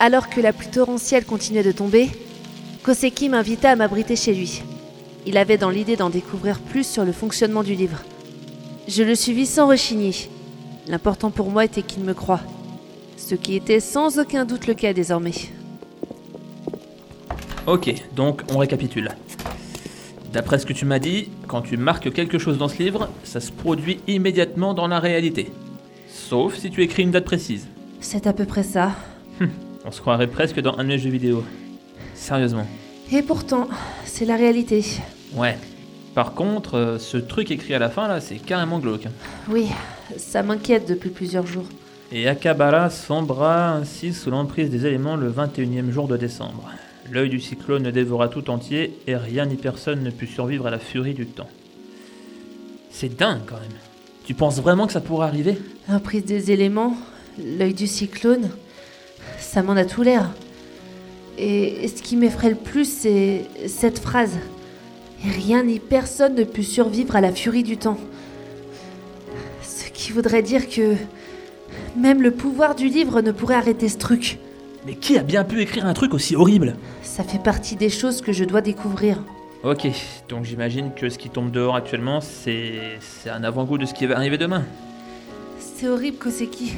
Alors que la pluie torrentielle continuait de tomber, Koseki m'invita à m'abriter chez lui. Il avait dans l'idée d'en découvrir plus sur le fonctionnement du livre. Je le suivis sans rechigner. L'important pour moi était qu'il me croie. Ce qui était sans aucun doute le cas désormais. Ok, donc on récapitule. D'après ce que tu m'as dit, quand tu marques quelque chose dans ce livre, ça se produit immédiatement dans la réalité. Sauf si tu écris une date précise. C'est à peu près ça. On se croirait presque dans un de mes jeux vidéo. Sérieusement. Et pourtant, c'est la réalité. Ouais. Par contre, euh, ce truc écrit à la fin là, c'est carrément glauque. hein. Oui, ça m'inquiète depuis plusieurs jours. Et Akabara sombra ainsi sous l'emprise des éléments le 21e jour de décembre. L'œil du cyclone le dévora tout entier et rien ni personne ne put survivre à la furie du temps. C'est dingue quand même. Tu penses vraiment que ça pourrait arriver? L'emprise des éléments, l'œil du cyclone, ça m'en a tout l'air. Et ce qui m'effraie le plus, c'est cette phrase. Rien ni personne ne put survivre à la furie du temps. Ce qui voudrait dire que même le pouvoir du livre ne pourrait arrêter ce truc. Mais qui a bien pu écrire un truc aussi horrible? Ça fait partie des choses que je dois découvrir. Ok, donc j'imagine que ce qui tombe dehors actuellement, c'est c'est un avant-goût de ce qui va arriver demain. C'est horrible, Koseki.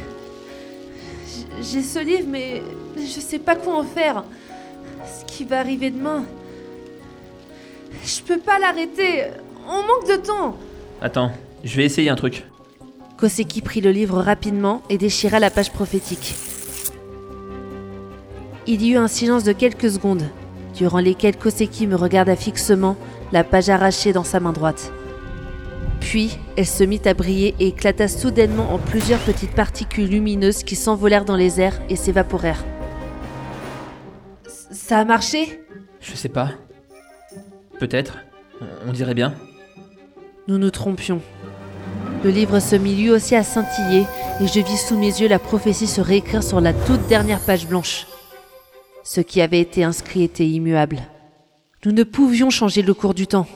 J'ai ce livre, mais je sais pas quoi en faire. Ce qui va arriver demain. Je peux pas l'arrêter. On manque de temps. Attends, je vais essayer un truc. Koseki prit le livre rapidement et déchira la page prophétique. Il y eut un silence de quelques secondes, durant lesquelles Koseki me regarda fixement, la page arrachée dans sa main droite. Puis, elle se mit à briller et éclata soudainement en plusieurs petites particules lumineuses qui s'envolèrent dans les airs et s'évaporèrent. Ça a marché? Je sais pas. Peut-être. On dirait bien. Nous nous trompions. Le livre se mit lui aussi à scintiller et je vis sous mes yeux la prophétie se réécrire sur la toute dernière page blanche. Ce qui avait été inscrit était immuable. Nous ne pouvions changer le cours du temps.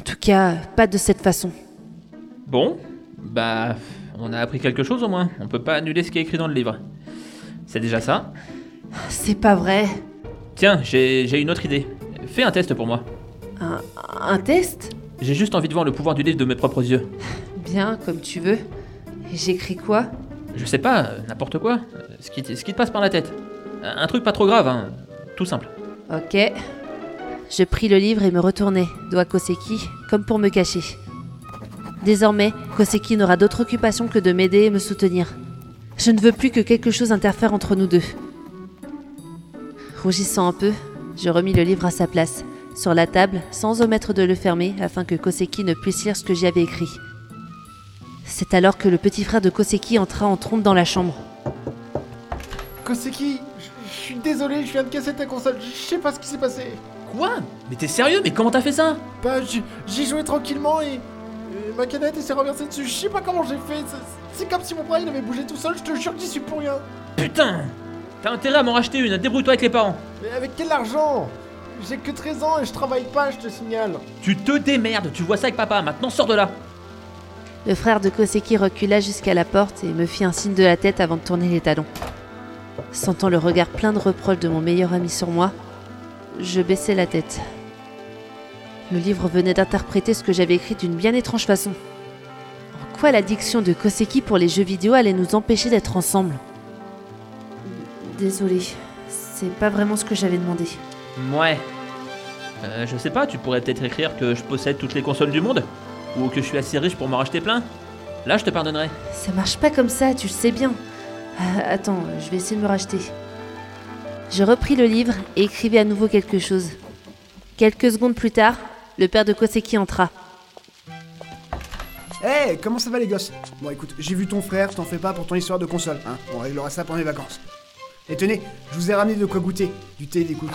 En tout cas, pas de cette façon. Bon, bah, on a appris quelque chose au moins. On peut pas annuler ce qui est écrit dans le livre. C'est déjà ça. C'est pas vrai. Tiens, j'ai une autre idée. Fais un test pour moi. Un, un test? J'ai juste envie de voir le pouvoir du livre de mes propres yeux. Bien, comme tu veux. J'écris quoi? Je sais pas, euh, n'importe quoi. Euh, Ce qui, te- ce qui te passe par la tête. Un un truc pas trop grave, hein. Tout simple. Ok. Je pris le livre et me retournai, doigt Koseki, comme pour me cacher. Désormais, Koseki n'aura d'autre occupation que de m'aider et me soutenir. Je ne veux plus que quelque chose interfère entre nous deux. Rougissant un peu, je remis le livre à sa place, sur la table, sans omettre de le fermer afin que Koseki ne puisse lire ce que j'y avais écrit. C'est alors que le petit frère de Koseki entra en trompe dans la chambre. Koseki, je je suis désolé, je viens de casser ta console, je sais pas ce qui s'est passé. Quoi Mais t'es sérieux Mais comment t'as fait ça Bah, j'y jouais tranquillement et, et ma canette s'est renversée dessus, je sais pas comment j'ai fait, c'est- c'est comme si mon bras il avait bougé tout seul, je te jure que j'y suis pour rien. Putain T'as intérêt à m'en racheter une, débrouille-toi avec les parents. Mais avec quel argent? J'ai que 13 ans et je travaille pas, je te signale. Tu te démerdes, tu vois ça avec papa, maintenant sors de là. Le frère de Koseki recula jusqu'à la porte et me fit un signe de la tête avant de tourner les talons. Sentant le regard plein de reproches de mon meilleur ami sur moi, je baissai la tête. Le livre venait d'interpréter ce que j'avais écrit d'une bien étrange façon. En quoi l'addiction de Koseki pour les jeux vidéo allait nous empêcher d'être ensemble? Désolée, c'est pas vraiment ce que j'avais demandé. Ouais. Euh, je sais pas, tu pourrais peut-être écrire que je possède toutes les consoles du monde Ou que je suis assez riche pour m'en racheter plein Là, je te pardonnerai. Ça marche pas comme ça, tu le sais bien. Ah, attends, je vais essayer de me racheter. Je repris le livre et écrivis à nouveau quelque chose. Quelques secondes plus tard, le père de Koseki entra. Eh, comment ça va les gosses? Bon écoute, j'ai vu ton frère, t'en fais pas pour ton histoire de console, hein On réglera ça pendant les vacances. Et tenez, je vous ai ramené de quoi goûter, du thé et des cookies.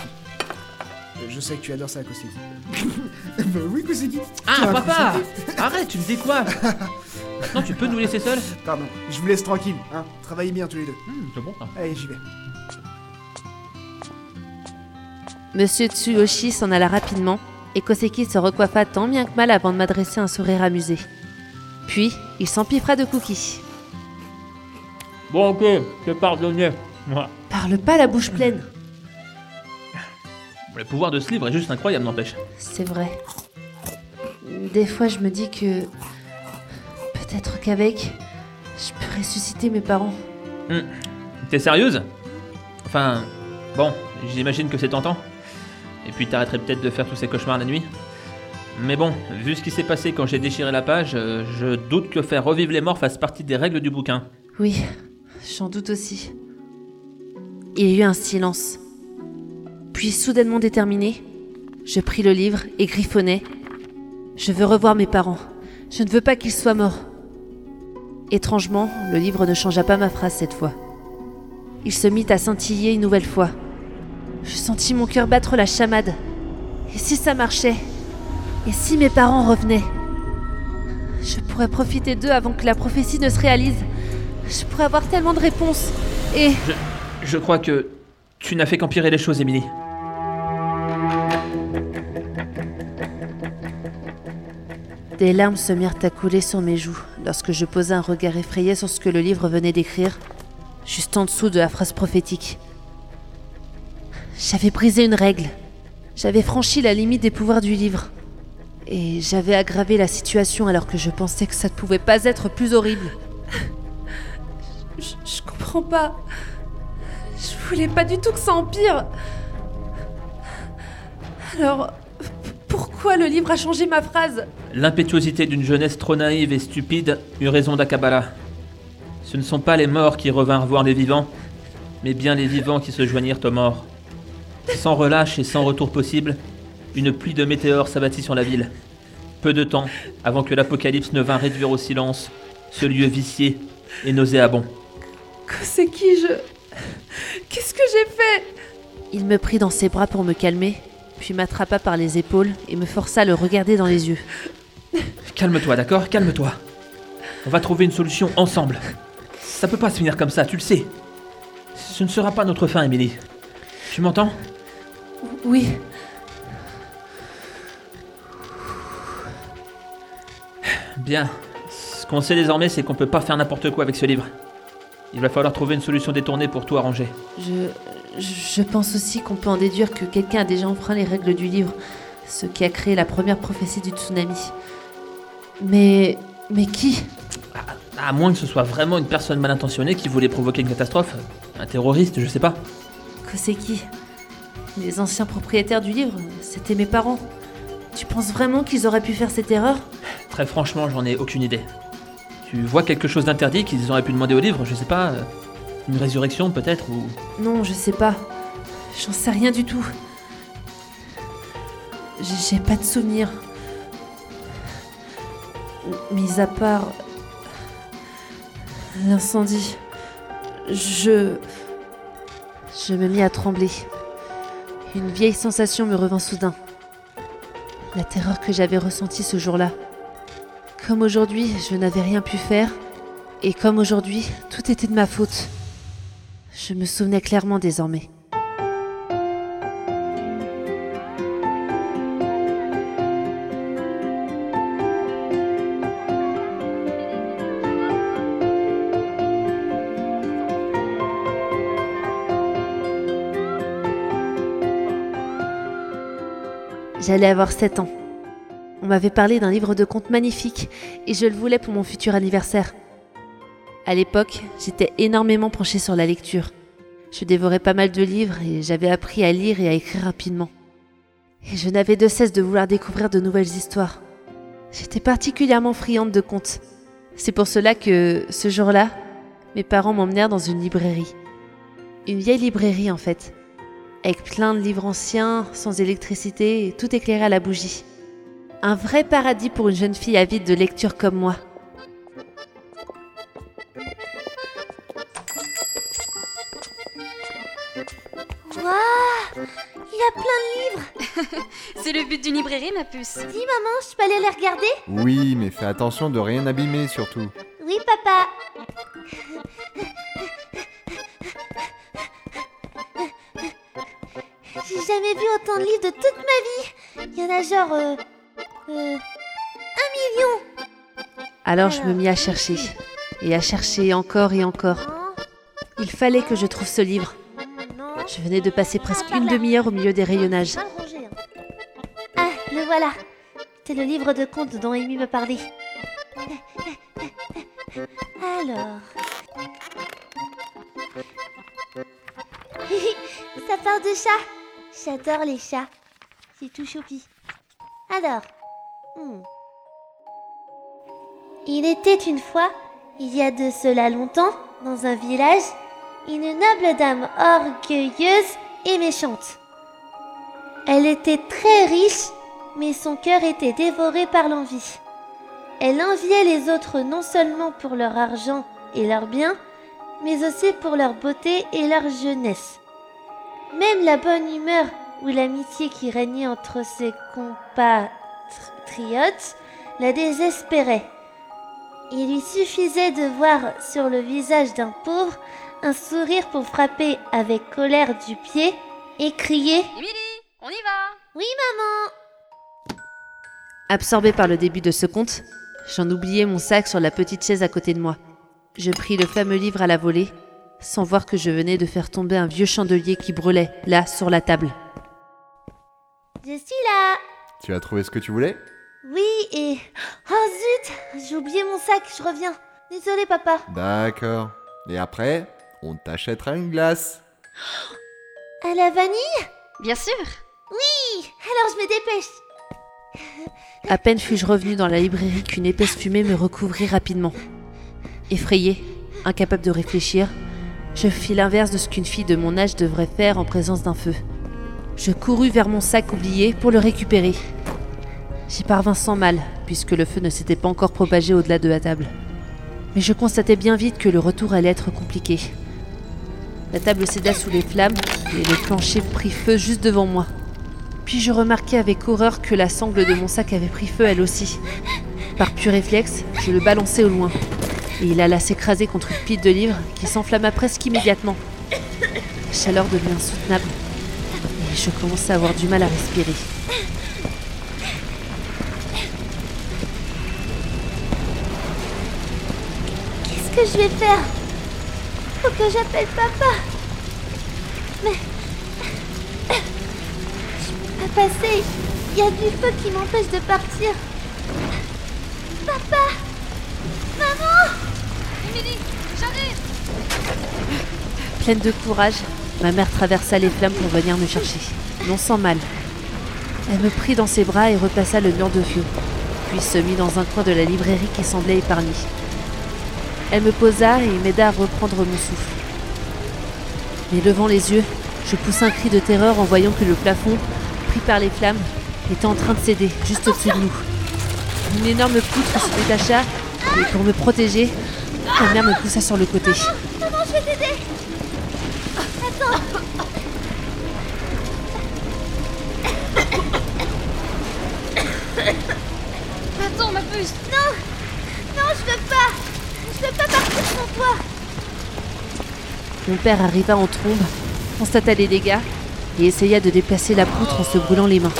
Euh, Je sais que tu adores ça, Koseki. bah oui, Koseki. Ah, Tiens, papa. Arrête, tu me décoiffes Maintenant, tu peux nous laisser seuls Pardon, je vous laisse tranquille, hein Travaillez bien tous les deux. Hmm, C'est bon, ça. Allez, j'y vais. Monsieur Tsuyoshi s'en alla rapidement et Koseki se recoiffa tant bien que mal avant de m'adresser un sourire amusé. Puis, il s'empiffra de cookies. Bon, ok, je te pardonné. Moi. Par Parle pas la bouche pleine. Le pouvoir de ce livre est juste incroyable, n'empêche. C'est vrai. Des fois, je me dis que. Peut-être qu'avec. Je peux ressusciter mes parents. T'es sérieuse? Enfin, bon, j'imagine que c'est tentant. Et puis t'arrêterais peut-être de faire tous ces cauchemars la nuit. Mais bon, vu ce qui s'est passé quand j'ai déchiré la page, euh, je doute que faire revivre les morts fasse partie des règles du bouquin. Oui, j'en doute aussi. Il y a eu un silence. Puis, soudainement déterminé, je pris le livre et griffonnai. Je veux revoir mes parents. Je ne veux pas qu'ils soient morts. Étrangement, le livre ne changea pas ma phrase cette fois. Il se mit à scintiller une nouvelle fois. Je sentis mon cœur battre la chamade. Et si ça marchait? Et si mes parents revenaient? Je pourrais profiter d'eux avant que la prophétie ne se réalise. Je pourrais avoir tellement de réponses. Et... Je crois que tu n'as fait qu'empirer les choses, Émilie. Des larmes se mirent à couler sur mes joues lorsque je posai un regard effrayé sur ce que le livre venait d'écrire, juste en dessous de la phrase prophétique. J'avais brisé une règle. J'avais franchi la limite des pouvoirs du livre. Et j'avais aggravé la situation alors que je pensais que ça ne pouvait pas être plus horrible. Je, je comprends pas. Je voulais pas du tout que ça empire. Alors, pourquoi le livre a changé ma phrase? L'impétuosité d'une jeunesse trop naïve et stupide eut raison d'Akabala. Ce ne sont pas les morts qui revinrent voir les vivants, mais bien les vivants qui se joignirent aux morts. Sans relâche et sans retour possible, une pluie de météores s'abattit sur la ville. Peu de temps avant que l'apocalypse ne vint réduire au silence ce lieu vicié et nauséabond. C'est qui je. Qu'est-ce que j'ai fait? Il me prit dans ses bras pour me calmer, puis m'attrapa par les épaules et me força à le regarder dans les yeux. Calme-toi, d'accord? Calme-toi. On va trouver une solution ensemble. Ça peut pas se finir comme ça, tu le sais. Ce ne sera pas notre fin, Emily. Tu m'entends? Oui, Bien. Ce qu'on sait désormais, c'est qu'on peut pas faire n'importe quoi avec ce livre. Il va falloir trouver une solution détournée pour tout arranger. je. Je pense aussi qu'on peut en déduire que quelqu'un a déjà enfreint les règles du livre, ce qui a créé la première prophétie du tsunami. Mais. Mais qui? À moins que ce soit vraiment une personne mal intentionnée qui voulait provoquer une catastrophe. Un terroriste, je sais pas. Que c'est qui? Les anciens propriétaires du livre, c'était mes parents. Tu penses vraiment qu'ils auraient pu faire cette erreur? Très franchement, j'en ai aucune idée. Tu vois quelque chose d'interdit qu'ils auraient pu demander au livre, je sais pas. euh, Une résurrection peut-être ou. Non, je sais pas. J'en sais rien du tout. J'ai pas de souvenir. Mis à part. l'incendie. Je. Je me mis à trembler. Une vieille sensation me revint soudain. La terreur que j'avais ressentie ce jour-là. Comme aujourd'hui, je n'avais rien pu faire. Et comme aujourd'hui, tout était de ma faute. Je me souvenais clairement désormais. J'allais avoir 7 ans. On m'avait parlé d'un livre de contes magnifique et je le voulais pour mon futur anniversaire. À l'époque, j'étais énormément penchée sur la lecture. Je dévorais pas mal de livres et j'avais appris à lire et à écrire rapidement. Et je n'avais de cesse de vouloir découvrir de nouvelles histoires. J'étais particulièrement friande de contes. C'est pour cela que, ce jour-là, mes parents m'emmenèrent dans une librairie. Une vieille librairie en fait, avec plein de livres anciens, sans électricité, et tout éclairé à la bougie. Un vrai paradis pour une jeune fille avide de lecture comme moi. Waouh Il y a plein de livres C'est le but d'une librairie, ma puce. Dis maman, je peux aller les regarder? Oui, mais fais attention de rien abîmer surtout. Oui papa J'ai jamais vu autant de livres de toute ma vie Il y en a genre... Euh, euh, un million Alors je me mis à chercher, et à chercher encore et encore. Il fallait que je trouve ce livre. Je venais de passer presque une demi-heure au milieu des rayonnages. Hein. Ah, le voilà. C'est le livre de contes dont Amy me parlait. Alors. Ça part de chat. J'adore les chats. C'est tout choupi. Alors. hmm. Il était une fois, il y a de cela longtemps, dans un village, une noble dame orgueilleuse et méchante. Elle était très riche, mais son cœur était dévoré par l'envie. Elle enviait les autres non seulement pour leur argent et leurs biens, mais aussi pour leur beauté et leur jeunesse. Même la bonne humeur ou l'amitié qui régnait entre ses compatriotes la désespérait. Il lui suffisait de voir sur le visage d'un pauvre un sourire pour frapper avec colère du pied et crier Émilie, on y va Oui maman Absorbé par le début de ce conte, j'en oubliais mon sac sur la petite chaise à côté de moi. Je pris le fameux livre à la volée, sans voir que je venais de faire tomber un vieux chandelier qui brûlait, là, sur la table. Je suis là Tu as trouvé ce que tu voulais? Oui et... Oh zut J'ai oublié mon sac, je reviens. Désolé papa. D'accord. Et après, on t'achètera une glace. À la vanille? Bien sûr Oui Alors je me dépêche. À peine fus-je revenu dans la librairie qu'une épaisse fumée me recouvrit rapidement. Effrayé, incapable de réfléchir, je fis l'inverse de ce qu'une fille de mon âge devrait faire en présence d'un feu. Je courus vers mon sac oublié pour le récupérer. J'y parvins sans mal, puisque le feu ne s'était pas encore propagé au-delà de la table. Mais je constatai bien vite que le retour allait être compliqué. La table céda sous les flammes et le plancher prit feu juste devant moi. Puis je remarquai avec horreur que la sangle de mon sac avait pris feu elle aussi. Par pur réflexe, je le balançai au loin. Et il alla s'écraser contre une pile de livres qui s'enflamma presque immédiatement. La chaleur devint insoutenable. Et je commençais à avoir du mal à respirer. Qu'est-ce que je vais faire? Faut que j'appelle papa. Mais... Je peux pas passer. Il y a du feu qui m'empêche de partir. Papa Maman Pleine de courage, ma mère traversa les flammes pour venir me chercher, non sans mal. Elle me prit dans ses bras et repassa le mur de feu, puis se mit dans un coin de la librairie qui semblait épargnée. Elle me posa et m'aida à reprendre mon souffle. Mais levant les yeux, je poussai un cri de terreur en voyant que le plafond, pris par les flammes, était en train de céder juste au-dessus de nous. Une énorme poutre se détacha et pour me protéger, ma mère me poussa sur le côté. Maman, je vais t'aider Attends Attends, ma puce Non Non, je veux pas Je veux pas partir sans toi Mon père arriva en trombe, constata les dégâts et essaya de déplacer la poutre en se brûlant les mains.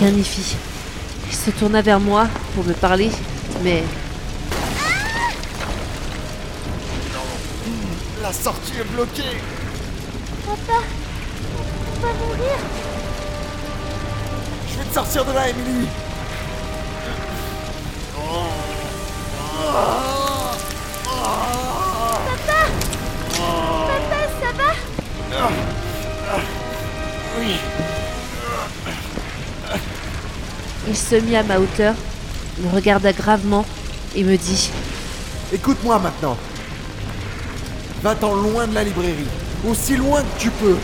Rien n'y fit. Il se tourna vers moi pour me parler, mais La sortie est bloquée Papa On va mourir Je vais te sortir de là, Emily Papa, ça va? Oui. il se mit à ma hauteur, me regarda gravement et me dit Écoute-moi maintenant. Va-t'en loin de la librairie, aussi loin que tu peux.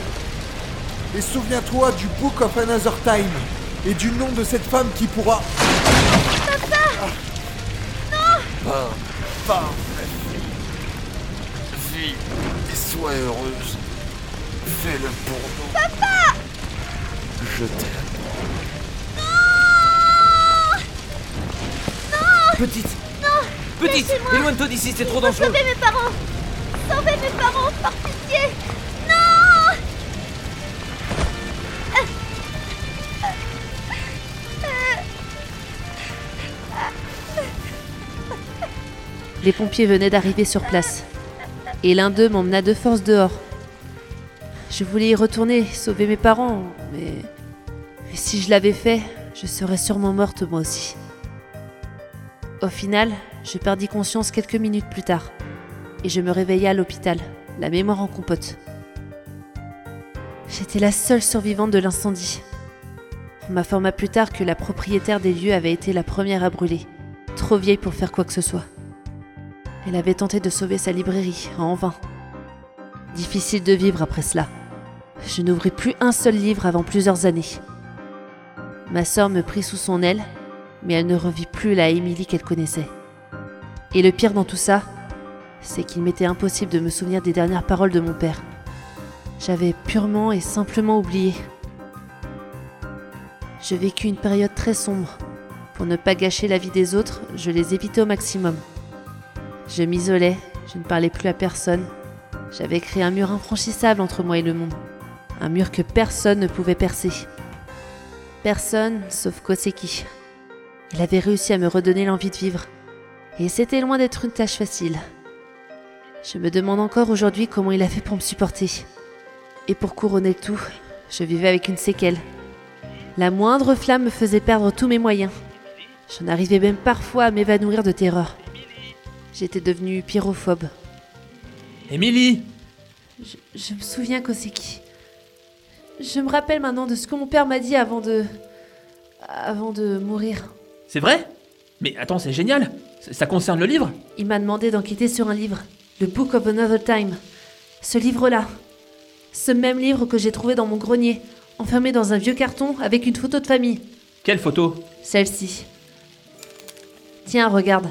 Et souviens-toi du Book of Another Time et du nom de cette femme qui pourra. Papa Non Pars, pars, ma fille. Vis et sois heureuse. Fais-le pour nous. Papa Je t'aime. Petite Petite Éloigne-toi d'ici, c'est trop dangereux Sauvez mes parents Sauvez mes parents, par pitié Non Les pompiers venaient d'arriver sur place, et l'un d'eux m'emmena de force dehors. Je voulais y retourner, sauver mes parents, mais... mais si je l'avais fait, je serais sûrement morte moi aussi. Au final, je perdis conscience quelques minutes plus tard, et je me réveillai à l'hôpital, la mémoire en compote. J'étais la seule survivante de l'incendie. On m'informa plus tard que la propriétaire des lieux avait été la première à brûler, trop vieille pour faire quoi que ce soit. Elle avait tenté de sauver sa librairie, en vain. Difficile de vivre après cela. Je n'ouvris plus un seul livre avant plusieurs années. Ma sœur me prit sous son aile, mais elle ne revit plus la Émilie qu'elle connaissait. Et le pire dans tout ça, c'est qu'il m'était impossible de me souvenir des dernières paroles de mon père. J'avais purement et simplement oublié. Je vécus une période très sombre. Pour ne pas gâcher la vie des autres, je les évitais au maximum. Je m'isolais, je ne parlais plus à personne. J'avais créé un mur infranchissable entre moi et le monde. Un mur que personne ne pouvait percer. Personne sauf Koseki. Il avait réussi à me redonner l'envie de vivre. Et c'était loin d'être une tâche facile. Je me demande encore aujourd'hui comment il a fait pour me supporter. Et pour couronner le tout, je vivais avec une séquelle. La moindre flamme me faisait perdre tous mes moyens. J'en arrivais même parfois à m'évanouir de terreur. J'étais devenue pyrophobe. Émilie Je, je me souviens Koseki. Je me rappelle maintenant de ce que mon père m'a dit avant de. avant de mourir. C'est vrai? Mais attends, c'est génial Ça ça concerne le livre? Il m'a demandé d'enquêter sur un livre, le Book of Another Time. Ce livre-là. Ce même livre que j'ai trouvé dans mon grenier, enfermé dans un vieux carton avec une photo de famille. Quelle photo? Celle-ci. Tiens, regarde.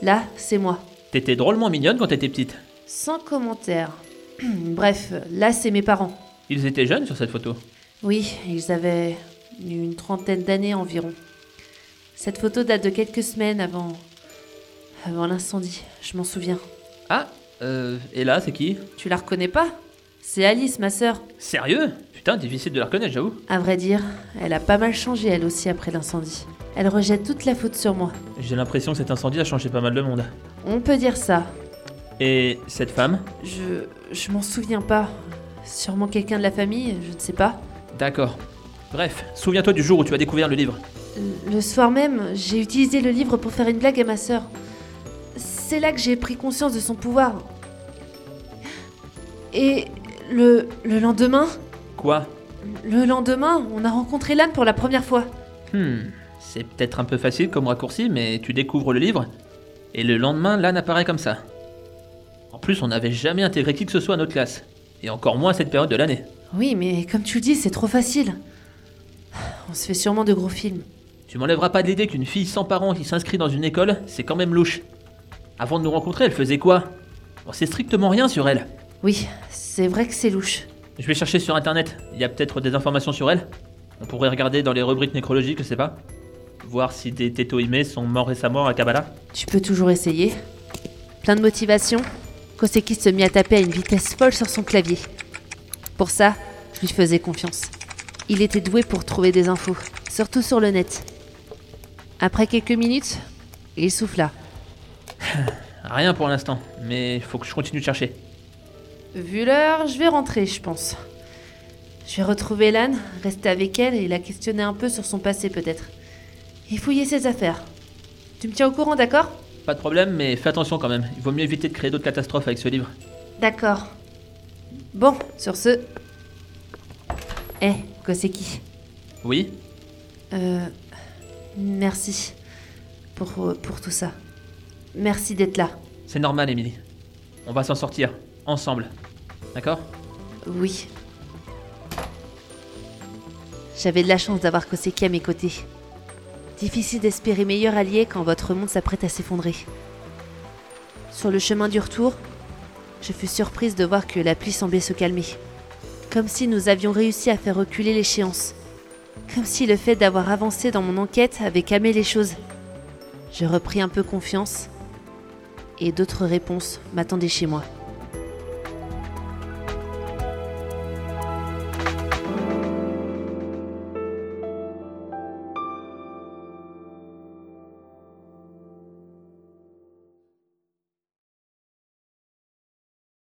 Là, c'est moi. T'étais drôlement mignonne quand t'étais petite. Sans commentaire. Bref, là, c'est mes parents. Ils étaient jeunes sur cette photo. Oui, ils avaient une trentaine d'années environ. Cette photo date de quelques semaines avant. avant l'incendie, je m'en souviens. Ah, euh, et là, c'est qui Tu la reconnais pas C'est Alice, ma sœur. Sérieux Putain, difficile de la reconnaître, j'avoue. À vrai dire, elle a pas mal changé elle aussi après l'incendie. Elle rejette toute la faute sur moi. J'ai l'impression que cet incendie a changé pas mal de monde. On peut dire ça. Et cette femme Je. je m'en souviens pas. Sûrement quelqu'un de la famille, je ne sais pas. D'accord. Bref, souviens-toi du jour où tu as découvert le livre. Le soir même, j'ai utilisé le livre pour faire une blague à ma sœur. C'est là que j'ai pris conscience de son pouvoir. Et le, le lendemain, Quoi? Le lendemain, on a rencontré l'âne pour la première fois. Hmm, c'est peut-être un peu facile comme raccourci, mais tu découvres le livre, et le lendemain, l'âne apparaît comme ça. En plus, on n'avait jamais intégré qui que ce soit à notre classe, et encore moins à cette période de l'année. Oui, mais comme tu le dis, c'est trop facile. On se fait sûrement de gros films. Tu m'enlèveras pas de l'idée qu'une fille sans parents qui s'inscrit dans une école, c'est quand même louche. Avant de nous rencontrer, elle faisait quoi? On sait strictement rien sur elle. Oui, c'est vrai que c'est louche. Je vais chercher sur internet, il y a peut-être des informations sur elle. On pourrait regarder dans les rubriques nécrologiques, je sais pas. Voir si des tétoïmés sont morts récemment à Kabbalah. Tu peux toujours essayer. Plein de motivation, Koseki se mit à taper à une vitesse folle sur son clavier. Pour ça, je lui faisais confiance. Il était doué pour trouver des infos, surtout sur le net. Après quelques minutes, il souffla. Rien pour l'instant, mais il faut que je continue de chercher. Vu l'heure, je vais rentrer, je pense. Je vais retrouver l'âne, rester avec elle et la questionner un peu sur son passé peut-être. Et fouiller ses affaires. Tu me tiens au courant, d'accord? Pas de problème, mais fais attention quand même. Il vaut mieux éviter de créer d'autres catastrophes avec ce livre. D'accord. Bon, sur ce. Eh, Koseki. Oui? Euh. Merci. Pour, euh, pour tout ça. Merci d'être là. C'est normal, Emily. On va s'en sortir, ensemble. D'accord? Oui. J'avais de la chance d'avoir Koseki à mes côtés. Difficile d'espérer meilleur allié quand votre monde s'apprête à s'effondrer. Sur le chemin du retour, je fus surprise de voir que la pluie semblait se calmer. Comme si nous avions réussi à faire reculer l'échéance. Comme si le fait d'avoir avancé dans mon enquête avait calmé les choses. Je repris un peu confiance et d'autres réponses m'attendaient chez moi.